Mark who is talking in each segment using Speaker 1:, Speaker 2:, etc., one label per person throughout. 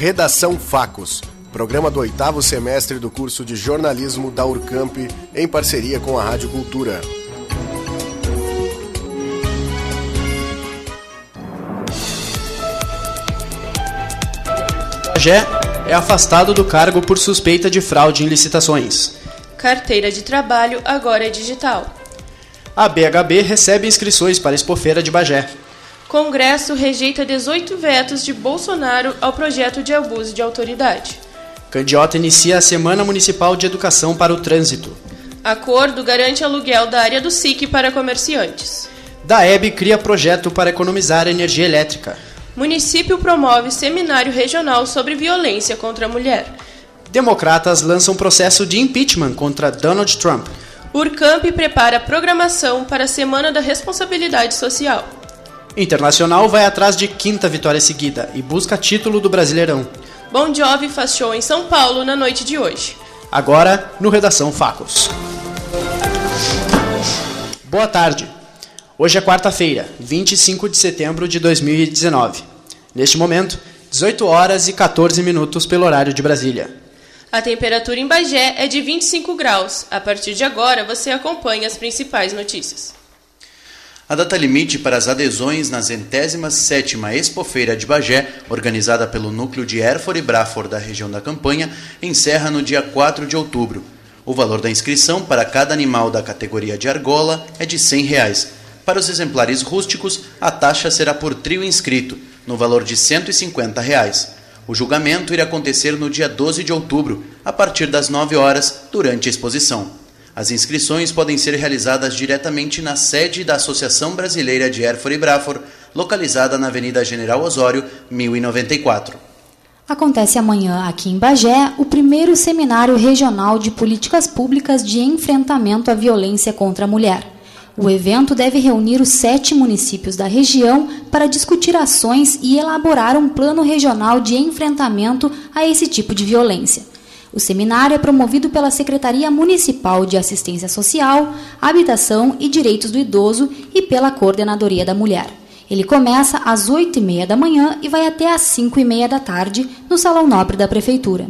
Speaker 1: Redação Facos, programa do oitavo semestre do curso de jornalismo da Urcamp, em parceria com a Rádio Cultura.
Speaker 2: Bagé é afastado do cargo por suspeita de fraude em licitações.
Speaker 3: Carteira de trabalho agora é digital.
Speaker 2: A BHB recebe inscrições para a Expofeira de Bagé.
Speaker 3: Congresso rejeita 18 vetos de Bolsonaro ao projeto de abuso de autoridade.
Speaker 2: Candiota inicia a Semana Municipal de Educação para o Trânsito.
Speaker 3: Acordo garante aluguel da área do SIC para comerciantes.
Speaker 2: Daeb cria projeto para economizar energia elétrica.
Speaker 3: Município promove seminário regional sobre violência contra a mulher.
Speaker 2: Democratas lançam processo de impeachment contra Donald Trump.
Speaker 3: Urcamp prepara programação para a Semana da Responsabilidade Social.
Speaker 2: Internacional vai atrás de quinta vitória seguida e busca título do Brasileirão.
Speaker 3: Bon Jovi faz show em São Paulo na noite de hoje.
Speaker 2: Agora, no Redação Facos. Boa tarde. Hoje é quarta-feira, 25 de setembro de 2019. Neste momento, 18 horas e 14 minutos pelo horário de Brasília.
Speaker 3: A temperatura em Bagé é de 25 graus. A partir de agora, você acompanha as principais notícias.
Speaker 4: A data limite para as adesões na centésima sétima Expofeira de Bagé, organizada pelo núcleo de Erfor e Brafor da região da campanha, encerra no dia 4 de outubro. O valor da inscrição para cada animal da categoria de argola é de 100 reais. Para os exemplares rústicos, a taxa será por trio inscrito, no valor de 150 reais. O julgamento irá acontecer no dia 12 de outubro, a partir das 9 horas, durante a exposição. As inscrições podem ser realizadas diretamente na sede da Associação Brasileira de Erfor e Brafor, localizada na Avenida General Osório, 1094.
Speaker 5: Acontece amanhã aqui em Bagé o primeiro seminário regional de políticas públicas de enfrentamento à violência contra a mulher. O evento deve reunir os sete municípios da região para discutir ações e elaborar um plano regional de enfrentamento a esse tipo de violência. O seminário é promovido pela Secretaria Municipal de Assistência Social, Habitação e Direitos do Idoso e pela Coordenadoria da Mulher. Ele começa às 8h30 da manhã e vai até às 5h30 da tarde no Salão Nobre da Prefeitura.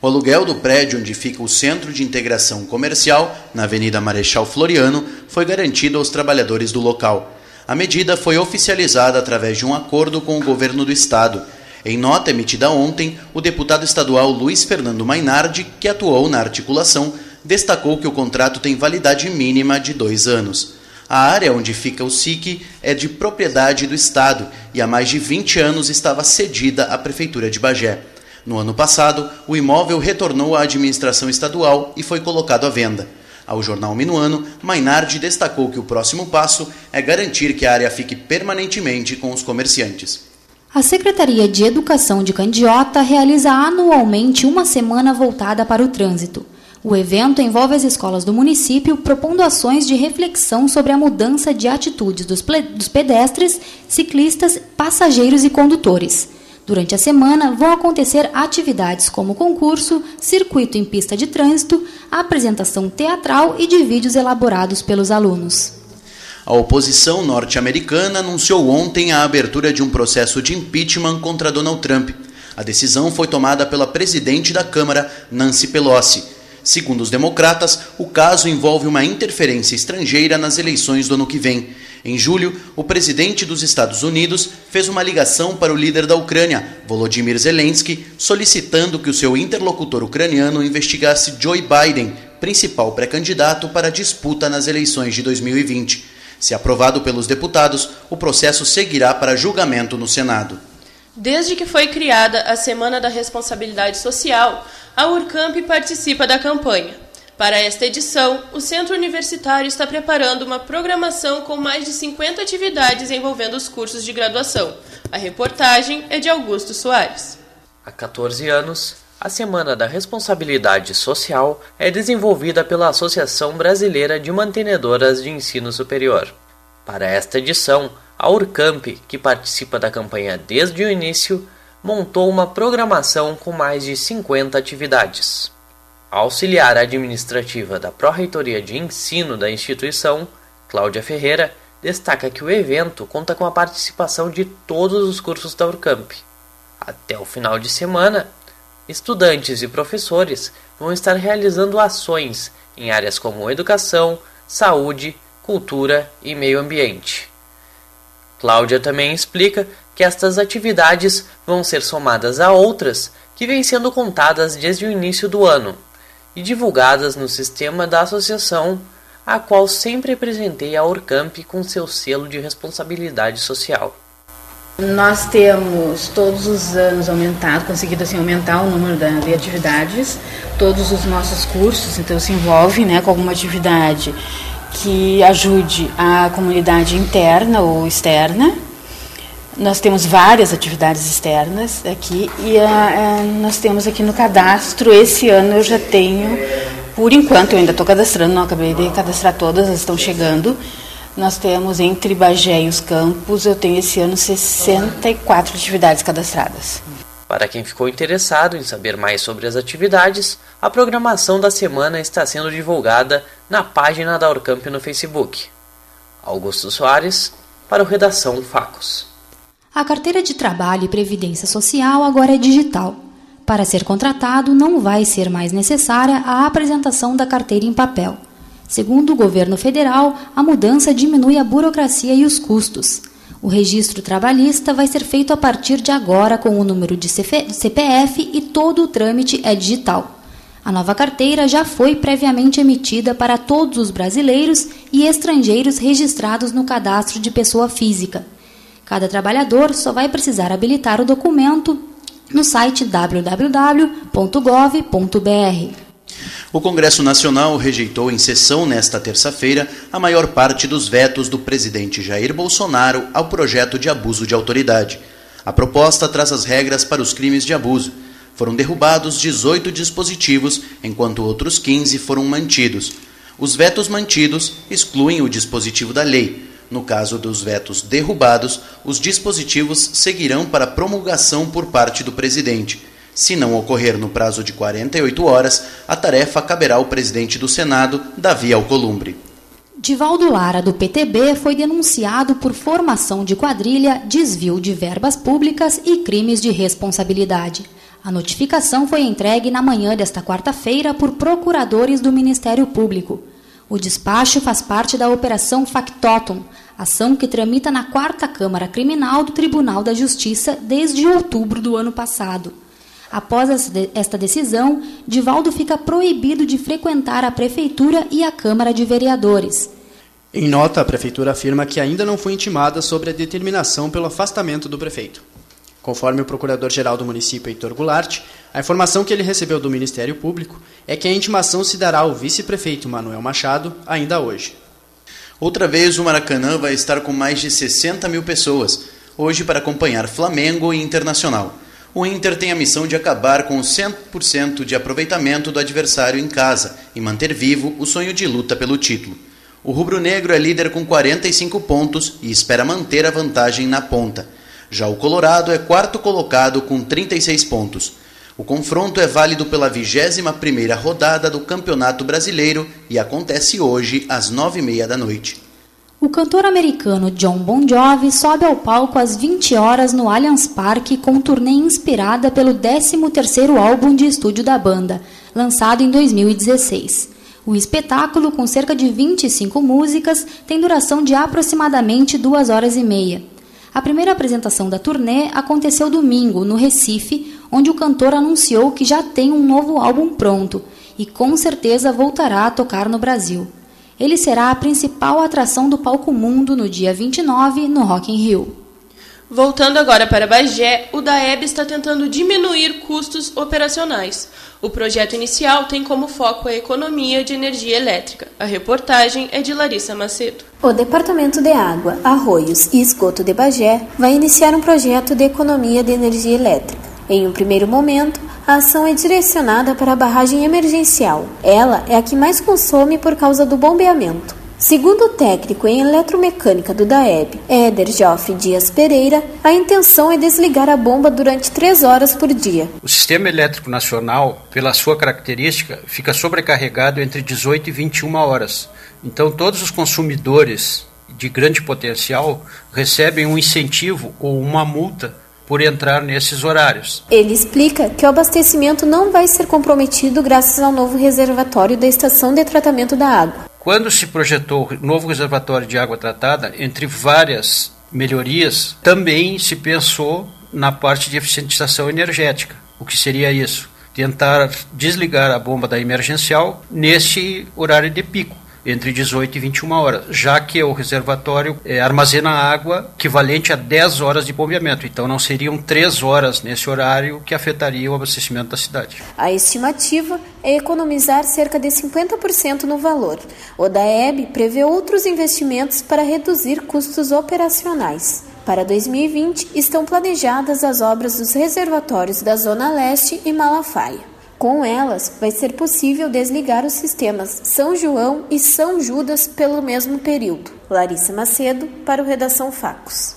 Speaker 4: O aluguel do prédio onde fica o Centro de Integração Comercial, na Avenida Marechal Floriano, foi garantido aos trabalhadores do local. A medida foi oficializada através de um acordo com o governo do estado em nota emitida ontem, o deputado estadual Luiz Fernando Mainardi, que atuou na articulação, destacou que o contrato tem validade mínima de dois anos. A área onde fica o SIC é de propriedade do Estado e há mais de 20 anos estava cedida à Prefeitura de Bagé. No ano passado, o imóvel retornou à administração estadual e foi colocado à venda. Ao jornal Minuano, Mainardi destacou que o próximo passo é garantir que a área fique permanentemente com os comerciantes.
Speaker 5: A Secretaria de Educação de Candiota realiza anualmente uma semana voltada para o trânsito. O evento envolve as escolas do município propondo ações de reflexão sobre a mudança de atitudes dos, dos pedestres, ciclistas, passageiros e condutores. Durante a semana vão acontecer atividades como concurso, circuito em pista de trânsito, apresentação teatral e de vídeos elaborados pelos alunos.
Speaker 4: A oposição norte-americana anunciou ontem a abertura de um processo de impeachment contra Donald Trump. A decisão foi tomada pela presidente da Câmara, Nancy Pelosi. Segundo os democratas, o caso envolve uma interferência estrangeira nas eleições do ano que vem. Em julho, o presidente dos Estados Unidos fez uma ligação para o líder da Ucrânia, Volodymyr Zelensky, solicitando que o seu interlocutor ucraniano investigasse Joe Biden, principal pré-candidato para a disputa nas eleições de 2020. Se aprovado pelos deputados, o processo seguirá para julgamento no Senado.
Speaker 3: Desde que foi criada a Semana da Responsabilidade Social, a Urcamp participa da campanha. Para esta edição, o Centro Universitário está preparando uma programação com mais de 50 atividades envolvendo os cursos de graduação. A reportagem é de Augusto Soares.
Speaker 6: Há 14 anos, a Semana da Responsabilidade Social é desenvolvida pela Associação Brasileira de Mantenedoras de Ensino Superior. Para esta edição, a Urcamp, que participa da campanha desde o início, montou uma programação com mais de 50 atividades. A auxiliar administrativa da Pró-Reitoria de Ensino da instituição, Cláudia Ferreira, destaca que o evento conta com a participação de todos os cursos da Urcamp Até o final de semana, estudantes e professores vão estar realizando ações em áreas como educação, saúde, cultura e meio ambiente. Cláudia também explica que estas atividades vão ser somadas a outras que vêm sendo contadas desde o início do ano e divulgadas no sistema da associação, a qual sempre apresentei a Orcamp com seu selo de responsabilidade social.
Speaker 7: Nós temos todos os anos aumentado, conseguido assim aumentar o número de atividades, todos os nossos cursos, então se envolve, né, com alguma atividade que ajude a comunidade interna ou externa. Nós temos várias atividades externas aqui e uh, nós temos aqui no cadastro, esse ano eu já tenho, por enquanto eu ainda estou cadastrando, não acabei de cadastrar todas, elas estão chegando, nós temos entre Bagé e os campos, eu tenho esse ano 64 atividades cadastradas.
Speaker 6: Para quem ficou interessado em saber mais sobre as atividades, a programação da semana está sendo divulgada na página da Orcamp no Facebook. Augusto Soares, para o Redação Facos.
Speaker 5: A carteira de trabalho e previdência social agora é digital. Para ser contratado, não vai ser mais necessária a apresentação da carteira em papel. Segundo o governo federal, a mudança diminui a burocracia e os custos. O registro trabalhista vai ser feito a partir de agora com o número de CPF e todo o trâmite é digital. A nova carteira já foi previamente emitida para todos os brasileiros e estrangeiros registrados no cadastro de pessoa física. Cada trabalhador só vai precisar habilitar o documento no site www.gov.br.
Speaker 4: O Congresso Nacional rejeitou em sessão nesta terça-feira a maior parte dos vetos do presidente Jair Bolsonaro ao projeto de abuso de autoridade. A proposta traz as regras para os crimes de abuso. Foram derrubados 18 dispositivos, enquanto outros 15 foram mantidos. Os vetos mantidos excluem o dispositivo da lei. No caso dos vetos derrubados, os dispositivos seguirão para promulgação por parte do presidente. Se não ocorrer no prazo de 48 horas, a tarefa caberá ao presidente do Senado, Davi Alcolumbre.
Speaker 5: Divaldo Lara, do PTB, foi denunciado por formação de quadrilha, desvio de verbas públicas e crimes de responsabilidade. A notificação foi entregue na manhã desta quarta-feira por procuradores do Ministério Público. O despacho faz parte da Operação Factotum, ação que tramita na quarta Câmara Criminal do Tribunal da Justiça desde outubro do ano passado. Após esta decisão, Divaldo fica proibido de frequentar a Prefeitura e a Câmara de Vereadores.
Speaker 2: Em nota, a Prefeitura afirma que ainda não foi intimada sobre a determinação pelo afastamento do prefeito. Conforme o Procurador-Geral do município, Heitor Goulart, a informação que ele recebeu do Ministério Público é que a intimação se dará ao vice-prefeito Manuel Machado ainda hoje.
Speaker 4: Outra vez, o Maracanã vai estar com mais de 60 mil pessoas, hoje para acompanhar Flamengo e Internacional o Inter tem a missão de acabar com o 100% de aproveitamento do adversário em casa e manter vivo o sonho de luta pelo título. O rubro-negro é líder com 45 pontos e espera manter a vantagem na ponta. Já o Colorado é quarto colocado com 36 pontos. O confronto é válido pela 21ª rodada do Campeonato Brasileiro e acontece hoje às 9h30 da noite.
Speaker 5: O cantor americano John Bon Jovi sobe ao palco às 20 horas no Allianz Parque com turnê inspirada pelo 13º álbum de estúdio da banda, lançado em 2016. O espetáculo, com cerca de 25 músicas, tem duração de aproximadamente duas horas e meia. A primeira apresentação da turnê aconteceu domingo, no Recife, onde o cantor anunciou que já tem um novo álbum pronto e com certeza voltará a tocar no Brasil. Ele será a principal atração do palco mundo no dia 29 no Rock in Rio.
Speaker 3: Voltando agora para Bagé, o DAEB está tentando diminuir custos operacionais. O projeto inicial tem como foco a economia de energia elétrica. A reportagem é de Larissa Macedo.
Speaker 8: O Departamento de Água, Arroios e Esgoto de Bagé vai iniciar um projeto de economia de energia elétrica. Em um primeiro momento, a ação é direcionada para a barragem emergencial. Ela é a que mais consome por causa do bombeamento. Segundo o técnico em eletromecânica do DAEB, Éder Joff Dias Pereira, a intenção é desligar a bomba durante três horas por dia.
Speaker 9: O sistema elétrico nacional, pela sua característica, fica sobrecarregado entre 18 e 21 horas. Então, todos os consumidores de grande potencial recebem um incentivo ou uma multa por entrar nesses horários.
Speaker 8: Ele explica que o abastecimento não vai ser comprometido graças ao novo reservatório da estação de tratamento da água.
Speaker 9: Quando se projetou o novo reservatório de água tratada, entre várias melhorias, também se pensou na parte de eficientização energética. O que seria isso? Tentar desligar a bomba da emergencial nesse horário de pico entre 18 e 21 horas, já que o reservatório é, armazena água equivalente a 10 horas de bombeamento. Então não seriam 3 horas nesse horário que afetaria o abastecimento da cidade.
Speaker 8: A estimativa é economizar cerca de 50% no valor. O DAEB prevê outros investimentos para reduzir custos operacionais. Para 2020, estão planejadas as obras dos reservatórios da Zona Leste e Malafaia. Com elas, vai ser possível desligar os sistemas São João e São Judas pelo mesmo período. Larissa Macedo, para o Redação Facos.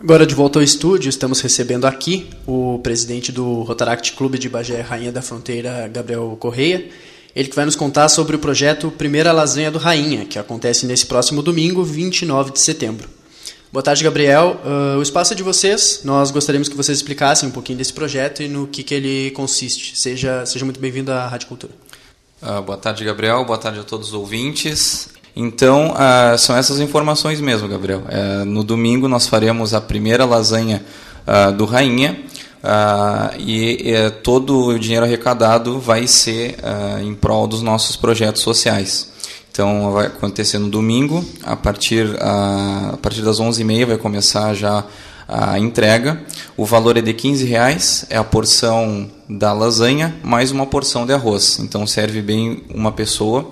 Speaker 2: Agora de volta ao estúdio, estamos recebendo aqui o presidente do Rotaract Clube de Bagé Rainha da Fronteira, Gabriel Correia. Ele que vai nos contar sobre o projeto Primeira Lasanha do Rainha, que acontece nesse próximo domingo, 29 de setembro. Boa tarde, Gabriel. Uh, o espaço é de vocês. Nós gostaríamos que vocês explicassem um pouquinho desse projeto e no que, que ele consiste. Seja, seja muito bem-vindo à Rádio Cultura.
Speaker 10: Uh, boa tarde, Gabriel. Boa tarde a todos os ouvintes. Então, uh, são essas informações mesmo, Gabriel. Uh, no domingo nós faremos a primeira lasanha do Rainha e todo o dinheiro arrecadado vai ser em prol dos nossos projetos sociais. Então vai acontecer no domingo, a partir, a, a partir das 11h30 vai começar já a entrega. O valor é de 15 reais, é a porção da lasanha mais uma porção de arroz. Então serve bem uma pessoa.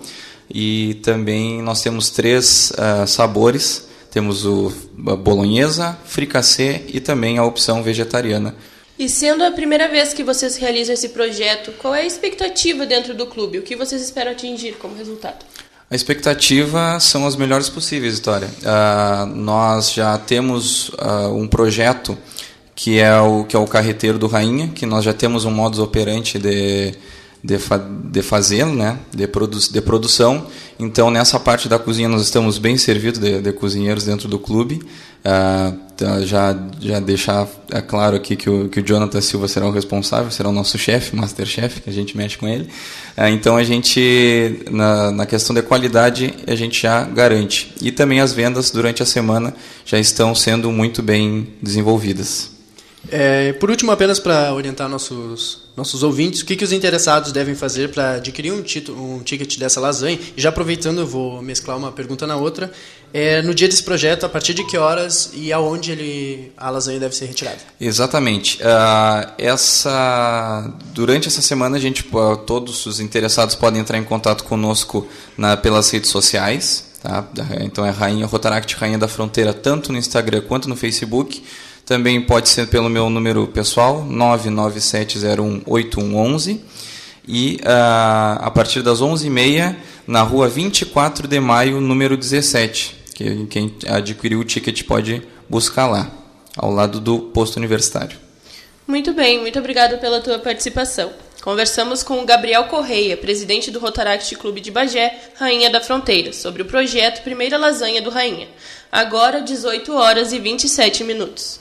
Speaker 10: E também nós temos três uh, sabores. Temos o bolonhesa, fricassê e também a opção vegetariana.
Speaker 3: E sendo a primeira vez que vocês realizam esse projeto, qual é a expectativa dentro do clube? O que vocês esperam atingir como resultado?
Speaker 10: A expectativa são as melhores possíveis, Vitória. Uh, nós já temos uh, um projeto que é o que é o carreteiro do Rainha, que nós já temos um modus operandi de de, fa de fazê-lo, né? de, produ de produção. Então, nessa parte da cozinha, nós estamos bem servidos de, de cozinheiros dentro do clube. Tá, já, já deixar é claro aqui que o, que o Jonathan Silva será o responsável, será o nosso chefe, masterchef, que a gente mexe com ele. Ah, então, a gente, na, na questão de qualidade, a gente já garante. E também as vendas durante a semana já estão sendo muito bem desenvolvidas.
Speaker 2: É, por último, apenas para orientar nossos, nossos ouvintes, o que, que os interessados devem fazer para adquirir um, um ticket dessa lasanha? E já aproveitando, eu vou mesclar uma pergunta na outra. É, no dia desse projeto, a partir de que horas e aonde ele, a lasanha deve ser retirada?
Speaker 10: Exatamente. Uh, essa, durante essa semana, a gente, uh, todos os interessados podem entrar em contato conosco na, pelas redes sociais. Tá? Então é Rainha Rotaract Rainha da Fronteira, tanto no Instagram quanto no Facebook. Também pode ser pelo meu número pessoal, 997018111. E uh, a partir das 11h30, na rua 24 de maio, número 17. Que quem adquiriu o ticket pode buscar lá, ao lado do posto universitário.
Speaker 3: Muito bem, muito obrigada pela tua participação. Conversamos com o Gabriel Correia, presidente do Rotaract Clube de Bagé, Rainha da Fronteira, sobre o projeto Primeira Lasanha do Rainha. Agora, 18 horas e 27 minutos.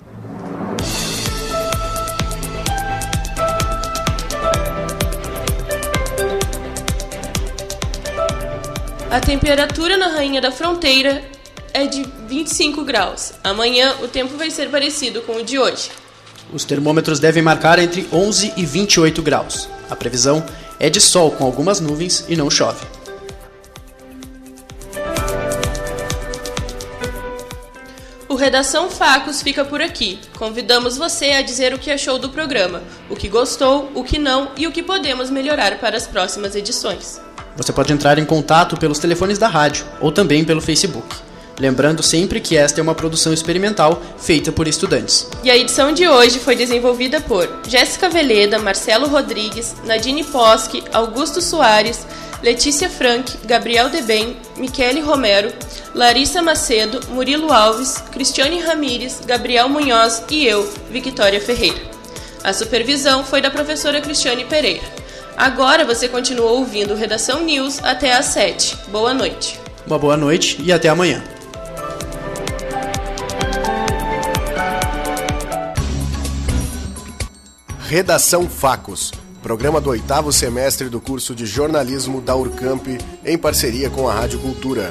Speaker 3: A temperatura na Rainha da Fronteira é de 25 graus. Amanhã o tempo vai ser parecido com o de hoje.
Speaker 2: Os termômetros devem marcar entre 11 e 28 graus. A previsão é de sol com algumas nuvens e não chove.
Speaker 3: O Redação Facos fica por aqui. Convidamos você a dizer o que achou do programa, o que gostou, o que não e o que podemos melhorar para as próximas edições.
Speaker 2: Você pode entrar em contato pelos telefones da rádio ou também pelo Facebook. Lembrando sempre que esta é uma produção experimental feita por estudantes.
Speaker 3: E a edição de hoje foi desenvolvida por Jéssica Veleda, Marcelo Rodrigues, Nadine Posque, Augusto Soares, Letícia Frank, Gabriel Debem, Michele Romero, Larissa Macedo, Murilo Alves, Cristiane Ramires, Gabriel Munhoz e eu, Victoria Ferreira. A supervisão foi da professora Cristiane Pereira. Agora você continua ouvindo Redação News até às 7. Boa noite.
Speaker 2: Uma boa noite e até amanhã.
Speaker 1: Redação Facos, programa do oitavo semestre do curso de jornalismo da Urcamp, em parceria com a Rádio Cultura.